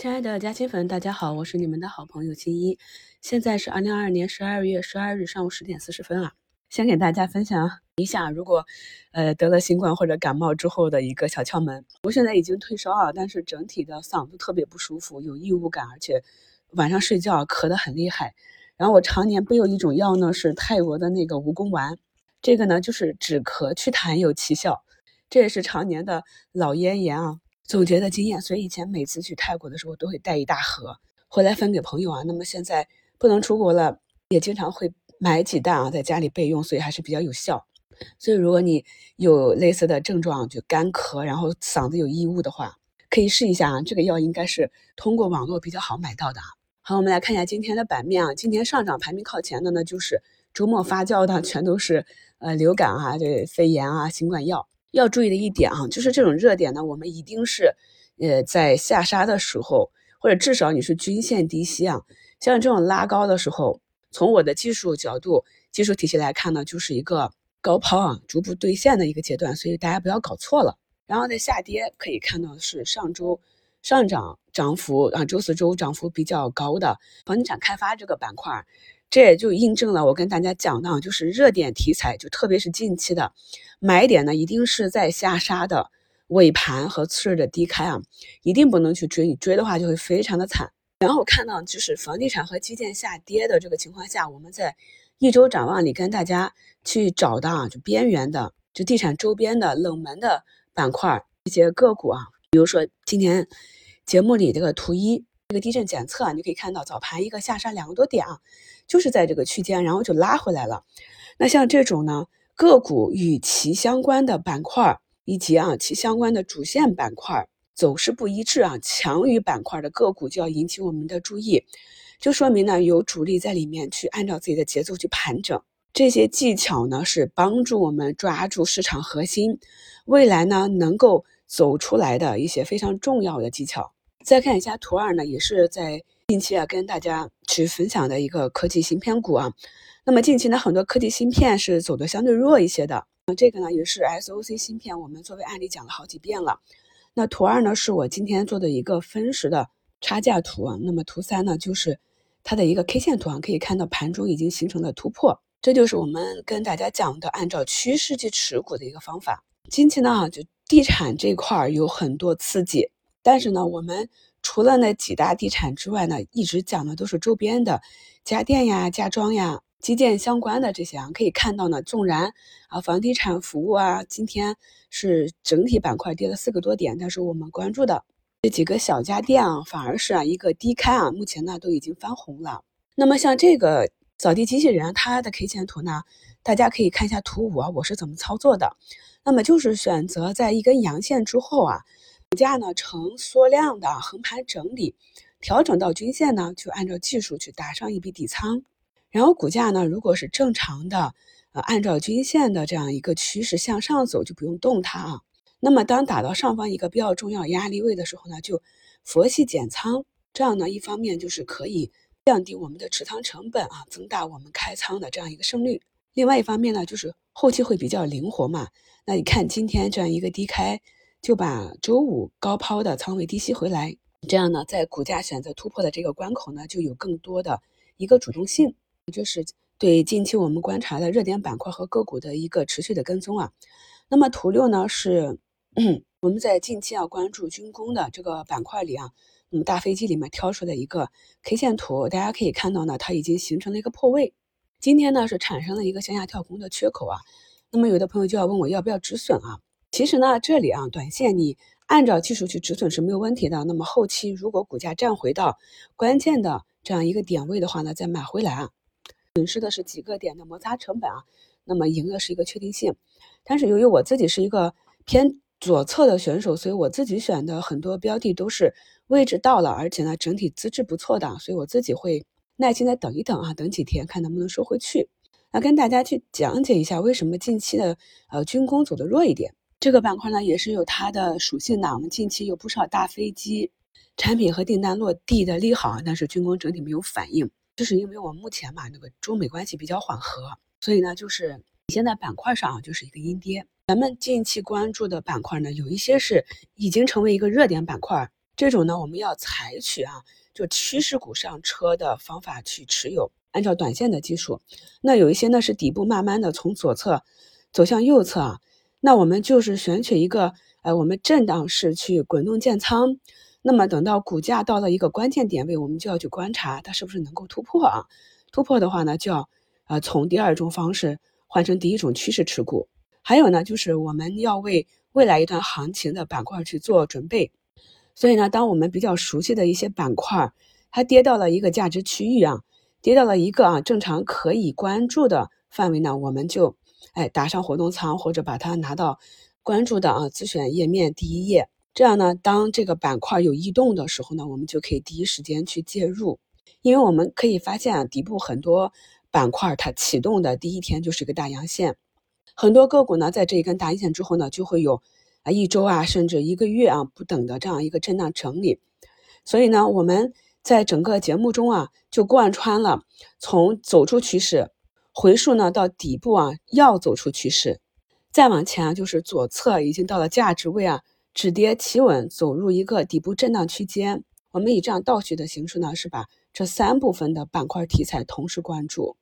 亲爱的嘉兴粉，大家好，我是你们的好朋友青一。现在是二零二二年十二月十二日上午十点四十分啊。先给大家分享一下，如果呃得了新冠或者感冒之后的一个小窍门。我现在已经退烧啊，但是整体的嗓子特别不舒服，有异物感，而且晚上睡觉咳得很厉害。然后我常年备有一种药呢，是泰国的那个蜈蚣丸，这个呢就是止咳祛痰有奇效，这也是常年的老咽炎啊。总结的经验，所以以前每次去泰国的时候都会带一大盒回来分给朋友啊。那么现在不能出国了，也经常会买几袋啊，在家里备用，所以还是比较有效。所以如果你有类似的症状，就干咳，然后嗓子有异物的话，可以试一下啊。这个药应该是通过网络比较好买到的。好，我们来看一下今天的版面啊。今天上涨排名靠前的呢，就是周末发酵的，全都是呃流感啊、这肺炎啊、新冠药。要注意的一点啊，就是这种热点呢，我们一定是，呃，在下杀的时候，或者至少你是均线低吸啊。像这种拉高的时候，从我的技术角度、技术体系来看呢，就是一个高抛啊，逐步兑现的一个阶段，所以大家不要搞错了。然后在下跌，可以看到是上周上涨涨幅啊，周四周涨幅比较高的房地产开发这个板块。这也就印证了我跟大家讲的，就是热点题材，就特别是近期的买点呢，一定是在下杀的尾盘和次日的低开啊，一定不能去追，你追的话就会非常的惨。然后看到就是房地产和基建下跌的这个情况下，我们在一周展望里跟大家去找的啊，就边缘的，就地产周边的冷门的板块一些个股啊，比如说今天节目里这个图一。这个地震检测啊，你可以看到早盘一个下杀两个多点啊，就是在这个区间，然后就拉回来了。那像这种呢，个股与其相关的板块以及啊其相关的主线板块走势不一致啊，强于板块的个股就要引起我们的注意，就说明呢有主力在里面去按照自己的节奏去盘整。这些技巧呢是帮助我们抓住市场核心，未来呢能够走出来的一些非常重要的技巧。再看一下图二呢，也是在近期啊跟大家去分享的一个科技芯片股啊。那么近期呢，很多科技芯片是走的相对弱一些的。那这个呢也是 SOC 芯片，我们作为案例讲了好几遍了。那图二呢是我今天做的一个分时的差价图啊。那么图三呢就是它的一个 K 线图啊，可以看到盘中已经形成了突破。这就是我们跟大家讲的按照趋势去持股的一个方法。近期呢就地产这块有很多刺激。但是呢，我们除了那几大地产之外呢，一直讲的都是周边的家电呀、家装呀、基建相关的这些啊。可以看到呢，纵然啊房地产服务啊，今天是整体板块跌了四个多点，但是我们关注的这几个小家电啊，反而是啊一个低开啊，目前呢都已经翻红了。那么像这个扫地机器人，它的 K 线图呢，大家可以看一下图五啊，我是怎么操作的。那么就是选择在一根阳线之后啊。股价呢呈缩量的横盘整理，调整到均线呢，就按照技术去打上一笔底仓。然后股价呢，如果是正常的，呃，按照均线的这样一个趋势向上走，就不用动它啊。那么当打到上方一个比较重要压力位的时候呢，就佛系减仓。这样呢，一方面就是可以降低我们的持仓成本啊，增大我们开仓的这样一个胜率。另外一方面呢，就是后期会比较灵活嘛。那你看今天这样一个低开。就把周五高抛的仓位低吸回来，这样呢，在股价选择突破的这个关口呢，就有更多的一个主动性，就是对近期我们观察的热点板块和个股的一个持续的跟踪啊。那么图六呢，是 我们在近期要关注军工的这个板块里啊，那么大飞机里面挑出的一个 K 线图，大家可以看到呢，它已经形成了一个破位，今天呢是产生了一个向下跳空的缺口啊。那么有的朋友就要问我要不要止损啊？其实呢，这里啊，短线你按照技术去止损是没有问题的。那么后期如果股价站回到关键的这样一个点位的话呢，再买回来啊，损失的是几个点的摩擦成本啊，那么赢的是一个确定性。但是由于我自己是一个偏左侧的选手，所以我自己选的很多标的都是位置到了，而且呢整体资质不错的，所以我自己会耐心的等一等啊，等几天看能不能收回去。那跟大家去讲解一下为什么近期的呃军工走的弱一点。这个板块呢也是有它的属性的。我们近期有不少大飞机产品和订单落地的利好，但是军工整体没有反应，就是因为我们目前嘛那个中美关系比较缓和，所以呢就是现在板块上就是一个阴跌。咱们近期关注的板块呢，有一些是已经成为一个热点板块，这种呢，我们要采取啊，就趋势股上车的方法去持有，按照短线的技术。那有一些呢是底部慢慢的从左侧走向右侧啊，那我们就是选取一个，呃，我们震荡式去滚动建仓。那么等到股价到了一个关键点位，我们就要去观察它是不是能够突破啊。突破的话呢，就要呃从第二种方式换成第一种趋势持股。还有呢，就是我们要为未来一段行情的板块去做准备。所以呢，当我们比较熟悉的一些板块，它跌到了一个价值区域啊，跌到了一个啊正常可以关注的范围呢，我们就哎打上活动仓或者把它拿到关注的啊自选页面第一页。这样呢，当这个板块有异动的时候呢，我们就可以第一时间去介入，因为我们可以发现啊，底部很多板块它启动的第一天就是一个大阳线，很多个股呢在这一根大阴线之后呢，就会有啊一周啊甚至一个月啊不等的这样一个震荡整理，所以呢，我们在整个节目中啊就贯穿了从走出趋势回溯呢到底部啊要走出趋势，再往前啊就是左侧已经到了价值位啊。止跌企稳，走入一个底部震荡区间。我们以这样倒序的形式呢，是把这三部分的板块题材同时关注，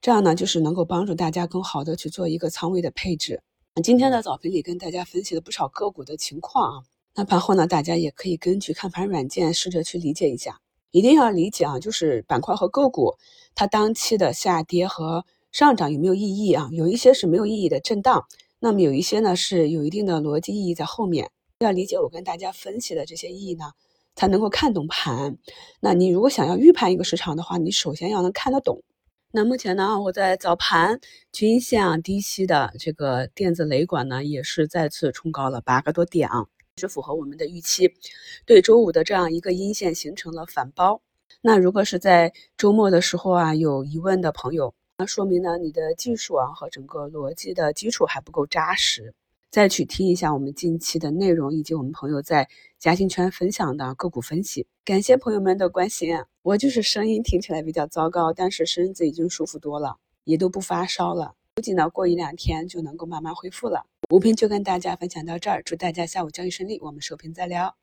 这样呢，就是能够帮助大家更好的去做一个仓位的配置。今天的早评里跟大家分析了不少个股的情况啊，那盘后呢，大家也可以根据看盘软件试着去理解一下。一定要理解啊，就是板块和个股它当期的下跌和上涨有没有意义啊？有一些是没有意义的震荡，那么有一些呢是有一定的逻辑意义在后面。要理解我跟大家分析的这些意义呢，才能够看懂盘。那你如果想要预判一个市场的话，你首先要能看得懂。那目前呢，我在早盘均线啊低吸的这个电子雷管呢，也是再次冲高了八个多点啊，是符合我们的预期。对周五的这样一个阴线形成了反包。那如果是在周末的时候啊有疑问的朋友，那说明呢你的技术啊和整个逻辑的基础还不够扎实。再去听一下我们近期的内容，以及我们朋友在嘉兴圈分享的个股分析。感谢朋友们的关心，我就是声音听起来比较糟糕，但是身子已经舒服多了，也都不发烧了，估计呢过一两天就能够慢慢恢复了。吴斌就跟大家分享到这儿，祝大家下午交易顺利，我们收评再聊。